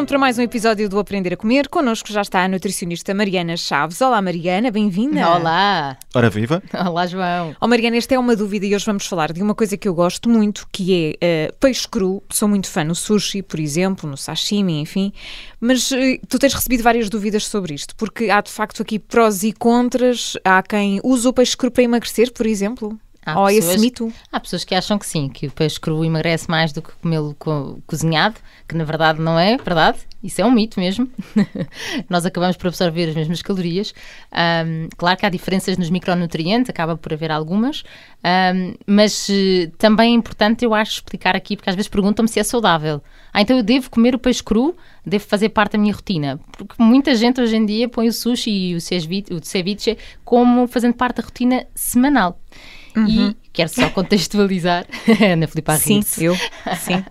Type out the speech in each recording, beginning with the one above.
pronto para mais um episódio do Aprender a Comer. Connosco já está a nutricionista Mariana Chaves. Olá, Mariana, bem-vinda. Olá. Ora viva. Olá, João. Oh, Mariana, esta é uma dúvida e hoje vamos falar de uma coisa que eu gosto muito, que é uh, peixe cru. Sou muito fã no sushi, por exemplo, no sashimi, enfim. Mas uh, tu tens recebido várias dúvidas sobre isto, porque há de facto aqui prós e contras. Há quem usa o peixe cru para emagrecer, por exemplo. Há pessoas, esse mito? Há pessoas que acham que sim, que o peixe cru emagrece mais do que comê-lo co cozinhado, que na verdade não é verdade. Isso é um mito mesmo. Nós acabamos por absorver as mesmas calorias. Um, claro que há diferenças nos micronutrientes, acaba por haver algumas, um, mas uh, também é importante, eu acho, explicar aqui, porque às vezes perguntam-me se é saudável. Ah, então eu devo comer o peixe cru? Devo fazer parte da minha rotina? Porque muita gente hoje em dia põe o sushi e o ceviche como fazendo parte da rotina semanal. Uhum. E quero só contextualizar. Ana Filipe Sim, eu. Sim.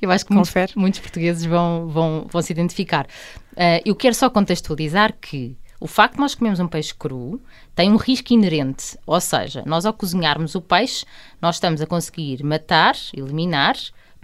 eu acho que muitos, muitos, portugueses vão, vão, vão se identificar. Uh, eu quero só contextualizar que o facto de nós comermos um peixe cru tem um risco inerente, ou seja, nós ao cozinharmos o peixe, nós estamos a conseguir matar, eliminar,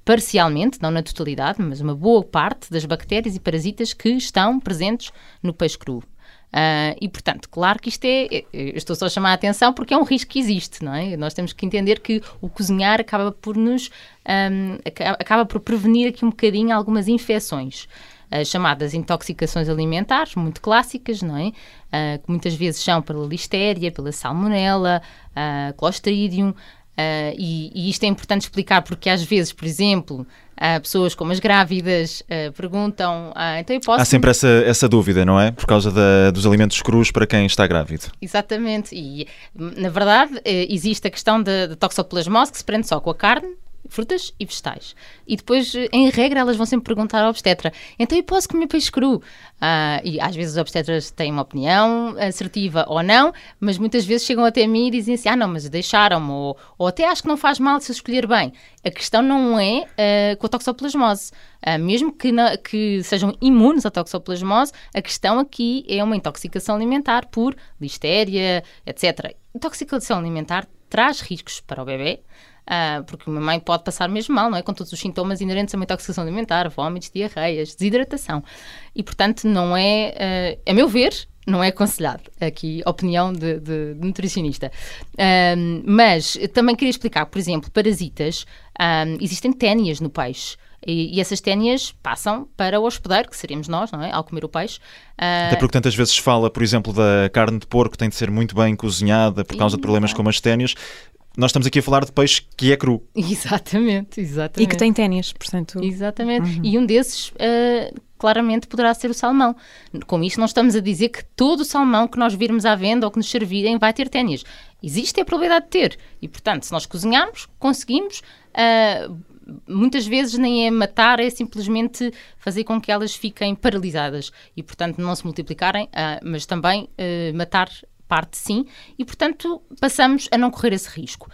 parcialmente, não na totalidade, mas uma boa parte das bactérias e parasitas que estão presentes no peixe cru. Uh, e, portanto, claro que isto é. Eu estou só a chamar a atenção porque é um risco que existe, não é? Nós temos que entender que o cozinhar acaba por nos. Um, acaba por prevenir aqui um bocadinho algumas infecções. Uh, chamadas intoxicações alimentares, muito clássicas, não é? Uh, que muitas vezes são pela listéria, pela salmonela, uh, clostridium, Uh, e, e, isto é importante explicar porque às vezes, por exemplo, uh, pessoas como as grávidas uh, perguntam, então eu posso... Há sempre essa, essa dúvida, não é? Por causa da, dos alimentos crus para quem está grávido. Exatamente, e na verdade existe a questão da toxoplasmose que se prende só com a carne frutas e vegetais. E depois, em regra, elas vão sempre perguntar ao obstetra: então eu posso comer peixe cru? Uh, e às vezes os obstetras têm uma opinião assertiva ou não, mas muitas vezes chegam até mim e dizem assim: ah, não, mas deixaram-me, ou, ou até acho que não faz mal se eu escolher bem. A questão não é uh, com a toxoplasmose. Uh, mesmo que, na, que sejam imunes à toxoplasmose, a questão aqui é uma intoxicação alimentar por listéria, etc. Intoxicação alimentar traz riscos para o bebê, Uh, porque uma mãe pode passar mesmo mal, não é? Com todos os sintomas inerentes a uma intoxicação alimentar, vômitos, diarreias, desidratação. E, portanto, não é, uh, a meu ver, não é aconselhado. Aqui, opinião de, de, de nutricionista. Um, mas também queria explicar, por exemplo, parasitas, um, existem ténias no peixe. E, e, essas ténias passam para o hospedeiro, que seríamos nós, não é? Ao comer o peixe. Uh... Até porque tantas vezes fala, por exemplo, da carne de porco tem de ser muito bem cozinhada por causa de problemas como as ténias nós estamos aqui a falar de peixe que é cru. Exatamente, exatamente. E que tem ténis, portanto. Exatamente. Uhum. E um desses, uh, claramente, poderá ser o salmão. Com isto, não estamos a dizer que todo o salmão que nós virmos à venda ou que nos servirem vai ter ténis. Existe a probabilidade de ter. E, portanto, se nós cozinharmos, conseguimos. Uh, muitas vezes nem é matar, é simplesmente fazer com que elas fiquem paralisadas e, portanto, não se multiplicarem, uh, mas também uh, matar parte sim, e portanto passamos a não correr esse risco.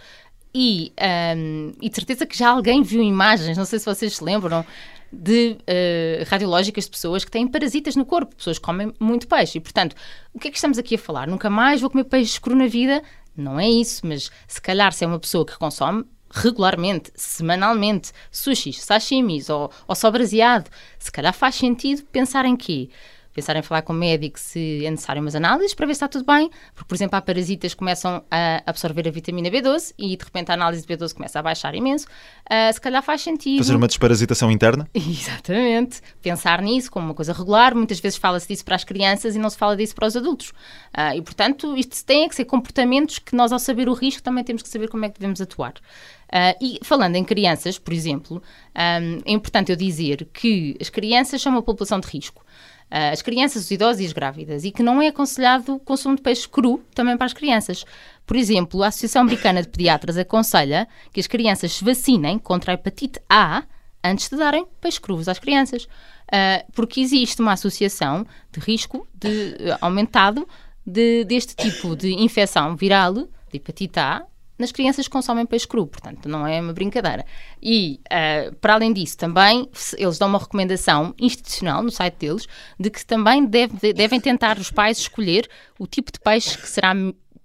E, um, e de certeza que já alguém viu imagens, não sei se vocês se lembram, de uh, radiológicas de pessoas que têm parasitas no corpo, pessoas que comem muito peixe. E, portanto, o que é que estamos aqui a falar? Nunca mais vou comer peixe cru na vida? Não é isso, mas se calhar se é uma pessoa que consome regularmente, semanalmente, sushis, sashimis ou, ou só braseado, se calhar faz sentido pensar em quê? Pensar em falar com o médico se é necessário umas análises para ver se está tudo bem, porque, por exemplo, há parasitas que começam a absorver a vitamina B12 e de repente a análise de B12 começa a baixar imenso. Uh, se calhar faz sentido. Fazer uma desparasitação interna? Exatamente. Pensar nisso como uma coisa regular. Muitas vezes fala-se disso para as crianças e não se fala disso para os adultos. Uh, e, portanto, isto tem que ser comportamentos que nós, ao saber o risco, também temos que saber como é que devemos atuar. Uh, e falando em crianças, por exemplo, um, é importante eu dizer que as crianças são uma população de risco. Uh, as crianças, os idosos e as grávidas, e que não é aconselhado o consumo de peixe cru também para as crianças. Por exemplo, a Associação Americana de Pediatras aconselha que as crianças se vacinem contra a hepatite A antes de darem peixe crus às crianças, uh, porque existe uma associação de risco de, uh, aumentado de, deste tipo de infecção viral, de hepatite A, nas crianças que consomem peixe cru, portanto, não é uma brincadeira. E, uh, para além disso, também eles dão uma recomendação institucional no site deles de que também deve, devem tentar os pais escolher o tipo de peixe que será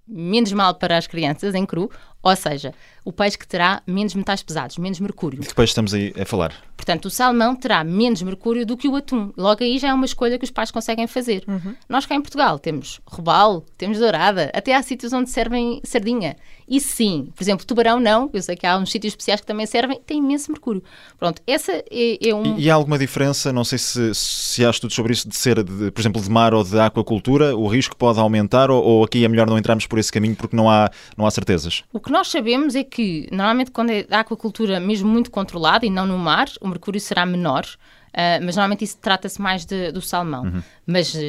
menos mal para as crianças em cru Ou seja, o peixe que terá menos metais pesados, menos mercúrio. De que peixe estamos aí a falar? Portanto, o salmão terá menos mercúrio do que o atum. Logo aí já é uma escolha que os pais conseguem fazer. Uhum. Nós cá em Portugal temos robalo, temos dourada, até há sítios onde servem sardinha. E sim, por exemplo, tubarão não, eu sei que há uns sítios especiais que também servem, tem imenso mercúrio. Pronto, essa é, é um... E, e, há alguma diferença, não sei se, se há estudos sobre isso, de ser, de, por exemplo, de mar ou de aquacultura, o risco pode aumentar ou, ou aqui é melhor não entrarmos por esse caminho porque não há, não há certezas? O que nós sabemos é que, normalmente, quando é a aquacultura mesmo muito controlada e não no mar, o mercúrio será menor. Uh, mas normalmente isso trata-se mais de, do salmão. Uhum. Mas uh,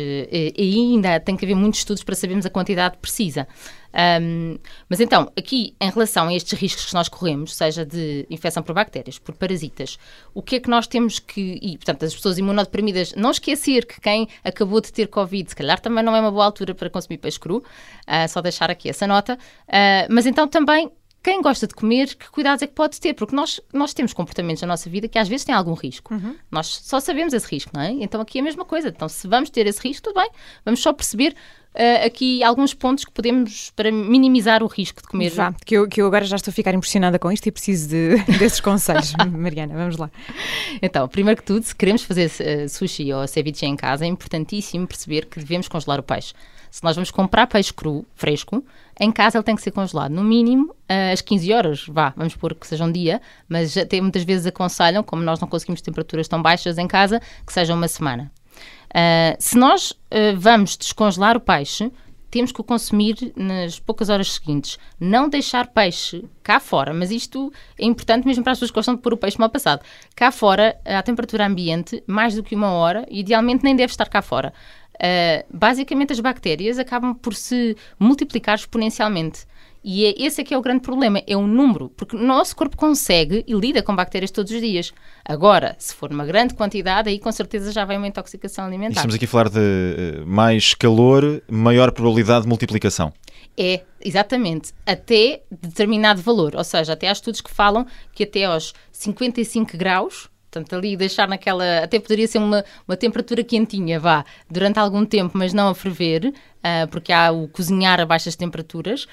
ainda tem que haver muitos estudos para sabermos a quantidade precisa. Um, mas então, aqui, em relação a estes riscos que nós corremos, seja de infecção por bactérias, por parasitas, o que é que nós temos que. E, portanto, as pessoas imunodeprimidas, não esquecer que quem acabou de ter Covid, se calhar também não é uma boa altura para consumir peixe cru, uh, só deixar aqui essa nota. mas então também quem gosta de comer, que cuidados é que pode ter? Porque nós, nós temos comportamentos na nossa vida que às vezes têm algum risco. Uhum. Nós só sabemos esse risco, não é? Então aqui é a mesma coisa. Então, se vamos ter esse risco, tudo bem. Vamos só perceber uh, aqui alguns pontos que podemos para minimizar o risco de comer. Já, que eu, que eu agora já estou a ficar impressionada com isto e preciso de, desses conselhos. Mariana, vamos lá. Então, primeiro que tudo, se queremos fazer uh, sushi ou ceviche em casa, é importantíssimo perceber que devemos congelar o peixe. Se nós vamos comprar peixe cru, fresco, em casa ele tem que ser congelado, no mínimo às 15 horas, vá, vamos pôr que seja um dia, mas até muitas vezes aconselham, como nós não conseguimos temperaturas tão baixas em casa, que seja uma semana. Uh, se nós uh, vamos descongelar o peixe, temos que o consumir nas poucas horas seguintes. Não deixar peixe cá fora, mas isto é importante mesmo para as pessoas que gostam de pôr o peixe mal passado. Cá fora, à temperatura ambiente, mais do que uma hora, idealmente nem deve estar cá fora. Uh, basicamente, as bactérias acabam por se multiplicar exponencialmente. E é, esse é que é o grande problema, é o número, porque o nosso corpo consegue e lida com bactérias todos os dias. Agora, se for uma grande quantidade, aí com certeza já vem uma intoxicação alimentar. E estamos aqui a falar de uh, mais calor, maior probabilidade de multiplicação. É, exatamente, até determinado valor, ou seja, até há estudos que falam que até aos 55 graus Portanto, ali deixar naquela. Até poderia ser uma, uma temperatura quentinha, vá, durante algum tempo, mas não a ferver, uh, porque há o cozinhar a baixas temperaturas,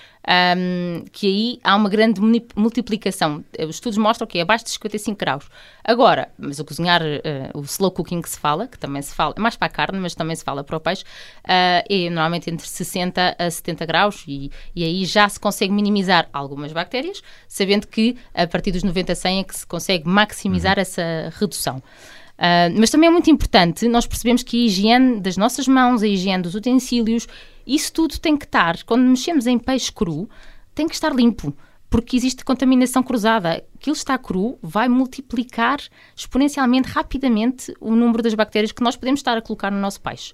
um, que aí há uma grande multiplicação. Os estudos mostram que é abaixo de 55 graus. Agora, mas o cozinhar, uh, o slow cooking que se fala, que também se fala, é mais para a carne, mas também se fala para o peixe, uh, é normalmente entre 60 a 70 graus e, e aí já se consegue minimizar algumas bactérias, sabendo que a partir dos 90 a 100 é que se consegue maximizar uhum. essa redução. Uh, mas também é muito importante nós percebemos que a higiene das nossas mãos, a higiene dos utensílios, isso tudo tem que estar, quando mexemos em peixe cru, tem que estar limpo porque existe contaminação cruzada. Aquilo está cru, vai multiplicar exponencialmente, rapidamente, o número das bactérias que nós podemos estar a colocar no nosso peixe.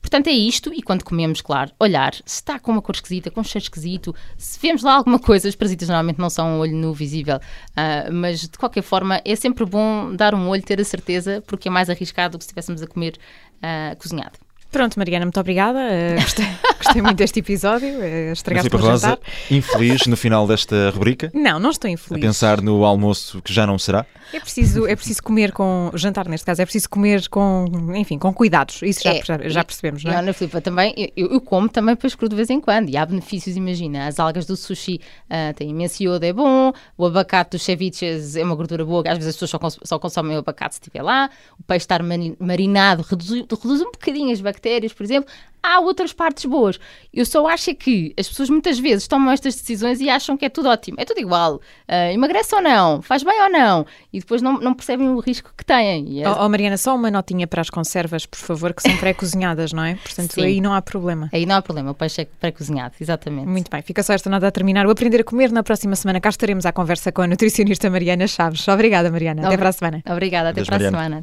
Portanto, é isto, e quando comemos, claro, olhar se está com uma cor esquisita, com um cheiro esquisito, se vemos lá alguma coisa, os parasitas normalmente não são um olho nu visível, uh, mas de qualquer forma é sempre bom dar um olho, ter a certeza, porque é mais arriscado do que se estivéssemos a comer uh, cozinhado. Pronto, Mariana, muito obrigada. Uh, gostei, gostei, muito deste episódio. Uh, Estragaste para Rosa, infeliz no final desta rubrica? Não, não estou infeliz. A pensar no almoço que já não será? É preciso, é preciso comer com. Jantar, neste caso, é preciso comer com. Enfim, com cuidados. Isso já, é, já percebemos, não é? Ana Filipa, também. Eu, eu, como também peixe cru de vez em quando. E há benefícios, imagina. As algas do sushi uh, têm imenso iodo, é bom. O abacate dos ceviches é uma gordura boa. Às vezes as pessoas só, cons só consomem o abacate se estiver lá. O peixe estar marinado reduz, reduz um bocadinho as bactérias, por exemplo há outras partes boas. Eu só acho que as pessoas muitas vezes tomam estas decisões e acham que é tudo ótimo, é tudo igual. Uh, emagrece ou não, faz bem ou não, e depois não, não percebem o risco que têm. É... Oh, oh, Mariana, só uma notinha para as conservas, por favor, que são pré-cozinhadas, não é? Portanto, Sim. aí não há problema. Aí não há problema, o peixe é pré-cozinhado, exatamente. Muito bem, fica só esta nota a terminar. O Aprender a Comer na próxima semana. Cá estaremos à conversa com a nutricionista Mariana Chaves. Obrigada, Mariana. Até para a semana. Obrigada, até Adeus, para Mariana. a semana.